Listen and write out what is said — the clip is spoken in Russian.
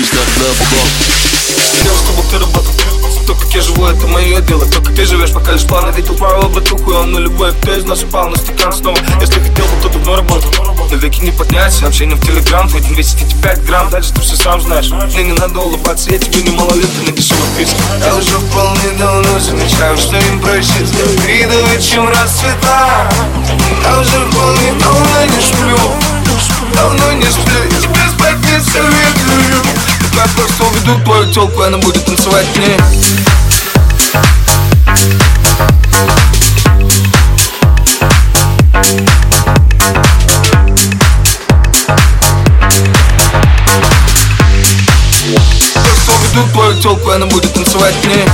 Боюсь так на бок Хотел, чтобы ты работал То, как я живу, это мое дело. То, как ты живешь, пока лишь планы Видел пару братуху, он нулевой Кто из нас упал на стакан снова. Если хотел бы, то давно работал. Но веки не поднять, общение в телеграм. Твой день весит эти 5 грамм Дальше ты все сам знаешь. Мне не надо улыбаться, я тебе не малолетка на дешевых писках Я уже вполне давно замечаю, что им проще Придавать, чем расцвета Я уже вполне уведу твою телку, она будет танцевать мне уведу твою телку, она будет танцевать мне